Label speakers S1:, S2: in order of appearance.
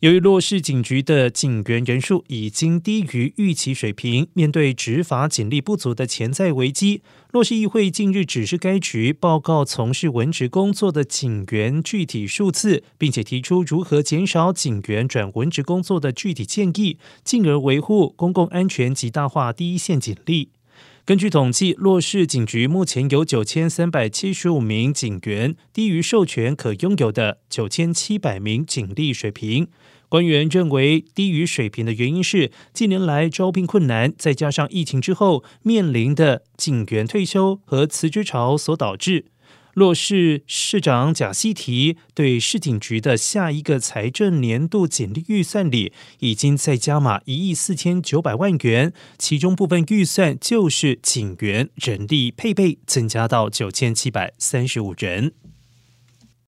S1: 由于洛市警局的警员人数已经低于预期水平，面对执法警力不足的潜在危机，洛市议会近日指示该局报告从事文职工作的警员具体数字，并且提出如何减少警员转文职工作的具体建议，进而维护公共安全及大化第一线警力。根据统计，洛市警局目前有九千三百七十五名警员，低于授权可拥有的九千七百名警力水平。官员认为，低于水平的原因是近年来招聘困难，再加上疫情之后面临的警员退休和辞职潮所导致。洛市市长贾西提对市警局的下一个财政年度警力预算里，已经在加码一亿四千九百万元，其中部分预算就是警员人力配备增加到九千七百三十五人。